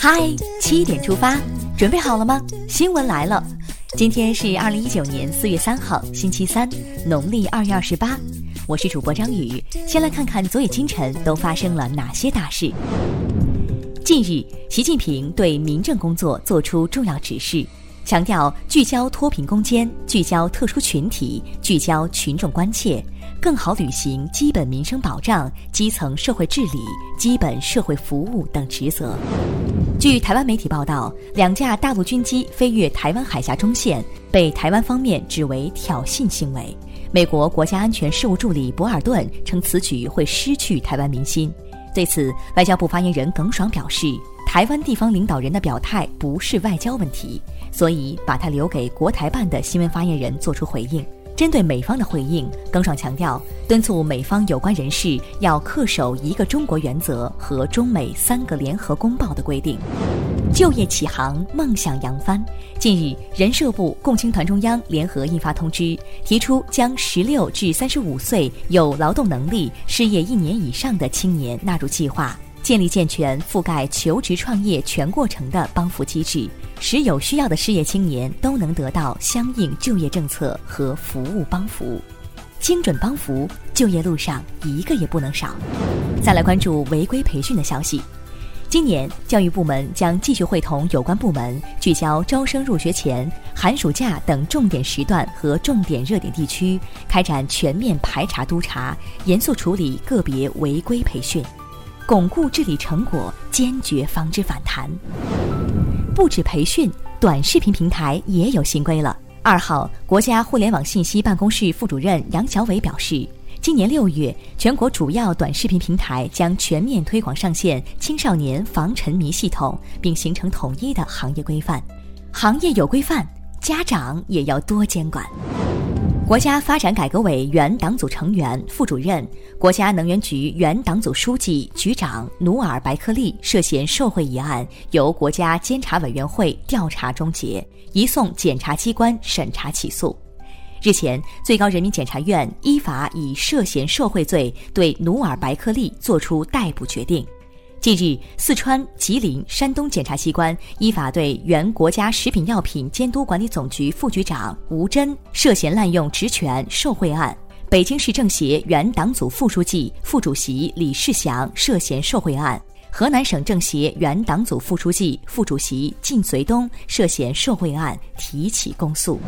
嗨，七点出发，准备好了吗？新闻来了，今天是二零一九年四月三号，星期三，农历二月二十八。我是主播张宇，先来看看昨夜今晨都发生了哪些大事。近日，习近平对民政工作作出重要指示，强调聚焦脱贫攻坚，聚焦特殊群体，聚焦群众关切。更好履行基本民生保障、基层社会治理、基本社会服务等职责。据台湾媒体报道，两架大陆军机飞越台湾海峡中线，被台湾方面指为挑衅行为。美国国家安全事务助理博尔顿称，此举会失去台湾民心。对此，外交部发言人耿爽表示，台湾地方领导人的表态不是外交问题，所以把它留给国台办的新闻发言人作出回应。针对美方的回应，耿爽强调，敦促美方有关人士要恪守一个中国原则和中美三个联合公报的规定。就业起航，梦想扬帆。近日，人社部、共青团中央联合印发通知，提出将十六至三十五岁有劳动能力、失业一年以上的青年纳入计划。建立健全覆盖求职创业全过程的帮扶机制，使有需要的失业青年都能得到相应就业政策和服务帮扶，精准帮扶，就业路上一个也不能少。再来关注违规培训的消息，今年教育部门将继续会同有关部门，聚焦招生入学前、寒暑假等重点时段和重点热点地区，开展全面排查督查，严肃处理个别违规培训。巩固治理成果，坚决防止反弹。不止培训，短视频平台也有新规了。二号，国家互联网信息办公室副主任杨小伟表示，今年六月，全国主要短视频平台将全面推广上线青少年防沉迷系统，并形成统一的行业规范。行业有规范，家长也要多监管。国家发展改革委原党组成员、副主任、国家能源局原党组书记、局长努尔白克力涉嫌受贿一案，由国家监察委员会调查终结，移送检察机关审查起诉。日前，最高人民检察院依法以涉嫌受贿罪对努尔白克力作出逮捕决定。近日，四川、吉林、山东检察机关依法对原国家食品药品监督管理总局副局长吴真涉嫌滥用职权受贿案，北京市政协原党组副书记、副主席李世祥涉嫌受贿案，河南省政协原党组副书记、副主席靳绥东涉嫌受贿案提起公诉。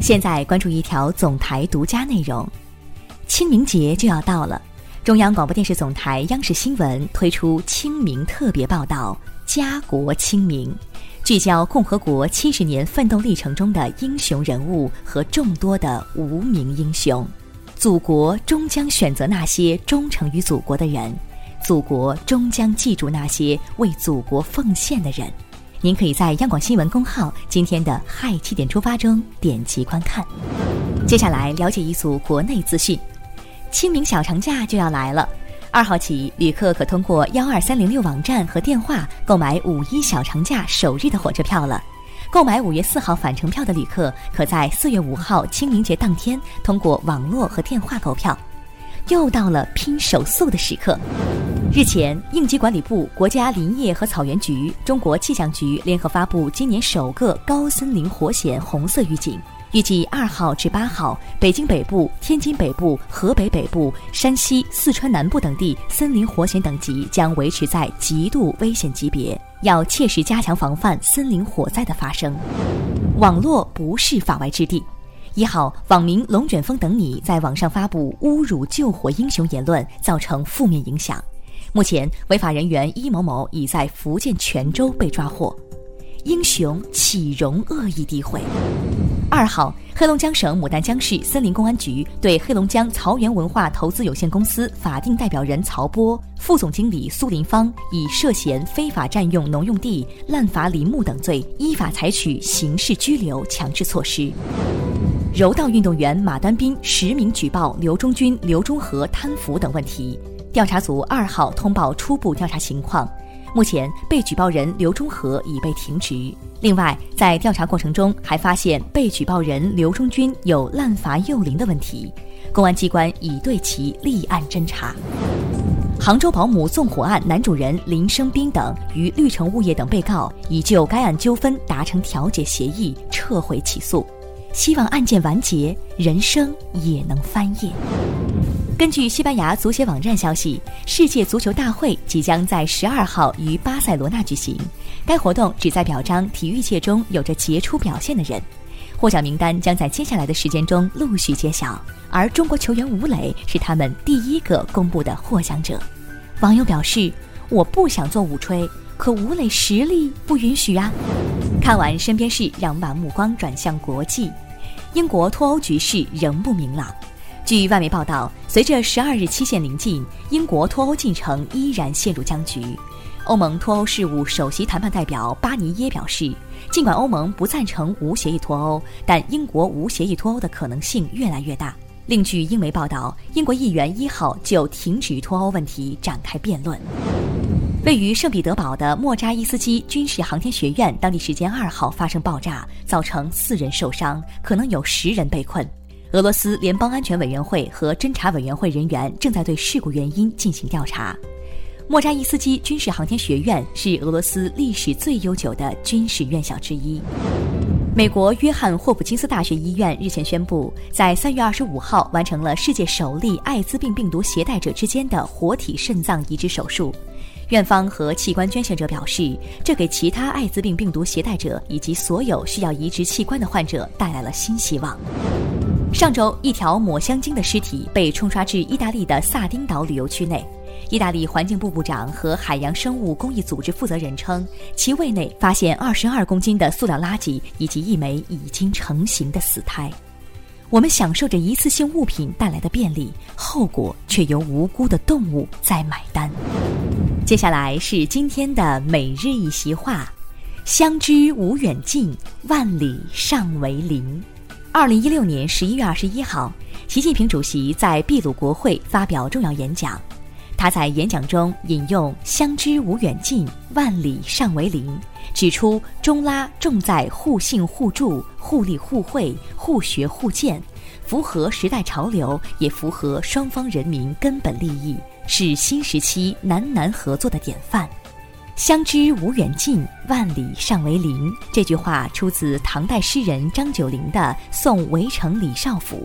现在关注一条总台独家内容：清明节就要到了。中央广播电视总台央视新闻推出清明特别报道《家国清明》，聚焦共和国七十年奋斗历程中的英雄人物和众多的无名英雄。祖国终将选择那些忠诚于祖国的人，祖国终将记住那些为祖国奉献的人。您可以在央广新闻公号今天的“嗨七点出发”中点击观看。接下来了解一组国内资讯。清明小长假就要来了，二号起，旅客可通过幺二三零六网站和电话购买五一小长假首日的火车票了。购买五月四号返程票的旅客，可在四月五号清明节当天通过网络和电话购票。又到了拼手速的时刻。日前，应急管理部、国家林业和草原局、中国气象局联合发布今年首个高森林火险红色预警。预计二号至八号，北京北部、天津北部、河北北部、山西、四川南部等地森林火险等级将维持在极度危险级别，要切实加强防范森林火灾的发生。网络不是法外之地。一号，网民“龙卷风等你”在网上发布侮辱救火英雄言论，造成负面影响。目前，违法人员伊某某已在福建泉州被抓获。英雄岂容恶意诋毁？二号，黑龙江省牡丹江市森林公安局对黑龙江草原文化投资有限公司法定代表人曹波、副总经理苏林芳以涉嫌非法占用农用地、滥伐林木等罪，依法采取刑事拘留强制措施。柔道运动员马丹斌实名举报刘忠军、刘忠和贪腐等问题，调查组二号通报初步调查情况。目前，被举报人刘忠和已被停职。另外，在调查过程中，还发现被举报人刘忠军有滥伐幼林的问题，公安机关已对其立案侦查。杭州保姆纵火案男主人林生斌等与绿城物业等被告已就该案纠纷达成调解协议，撤回起诉，希望案件完结，人生也能翻页。根据西班牙足协网站消息，世界足球大会即将在十二号于巴塞罗那举行，该活动旨在表彰体育界中有着杰出表现的人。获奖名单将在接下来的时间中陆续揭晓，而中国球员吴磊是他们第一个公布的获奖者。网友表示：“我不想做武吹，可吴磊实力不允许啊。”看完身边事，让我们把目光转向国际。英国脱欧局势仍不明朗。据外媒报道，随着十二日期限临近，英国脱欧进程依然陷入僵局。欧盟脱欧事务首席谈判代表巴尼耶表示。尽管欧盟不赞成无协议脱欧，但英国无协议脱欧的可能性越来越大。另据英媒报道，英国议员一号就停止脱欧问题展开辩论。位于圣彼得堡的莫扎伊斯基军事航天学院，当地时间二号发生爆炸，造成四人受伤，可能有十人被困。俄罗斯联邦安全委员会和侦查委员会人员正在对事故原因进行调查。莫扎伊斯基军事航天学院是俄罗斯历史最悠久的军事院校之一。美国约翰霍普金斯大学医院日前宣布，在三月二十五号完成了世界首例艾滋病病毒携带者之间的活体肾脏移植手术。院方和器官捐献者表示，这给其他艾滋病病毒携带者以及所有需要移植器官的患者带来了新希望。上周，一条抹香鲸的尸体被冲刷至意大利的萨丁岛旅游区内。意大利环境部部长和海洋生物公益组织负责人称，其胃内发现二十二公斤的塑料垃圾以及一枚已经成型的死胎。我们享受着一次性物品带来的便利，后果却由无辜的动物在买单。接下来是今天的每日一席话：相知无远近，万里尚为邻。二零一六年十一月二十一号，习近平主席在秘鲁国会发表重要演讲。他在演讲中引用“相知无远近，万里尚为邻”，指出中拉重在互信互助、互利互惠、互学互鉴，符合时代潮流，也符合双方人民根本利益，是新时期南南合作的典范。“相知无远近，万里尚为邻”这句话出自唐代诗人张九龄的《送围城李少府》。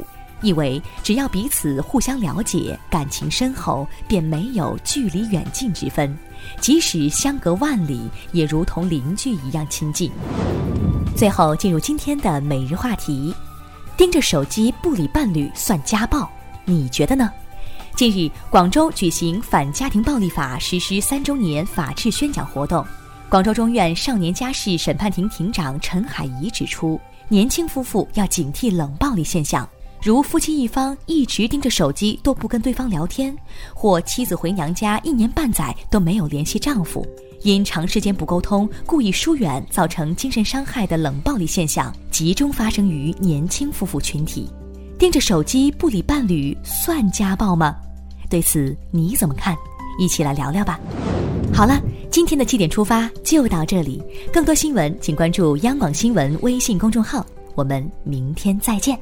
意为只要彼此互相了解，感情深厚，便没有距离远近之分，即使相隔万里，也如同邻居一样亲近。最后进入今天的每日话题：盯着手机不理伴侣算家暴，你觉得呢？近日，广州举行反家庭暴力法实施三周年法治宣讲活动，广州中院少年家事审判庭庭长陈海怡指出，年轻夫妇要警惕冷暴力现象。如夫妻一方一直盯着手机都不跟对方聊天，或妻子回娘家一年半载都没有联系丈夫，因长时间不沟通故意疏远造成精神伤害的冷暴力现象，集中发生于年轻夫妇群体。盯着手机不理伴侣算家暴吗？对此你怎么看？一起来聊聊吧。好了，今天的七点出发就到这里，更多新闻请关注央广新闻微信公众号，我们明天再见。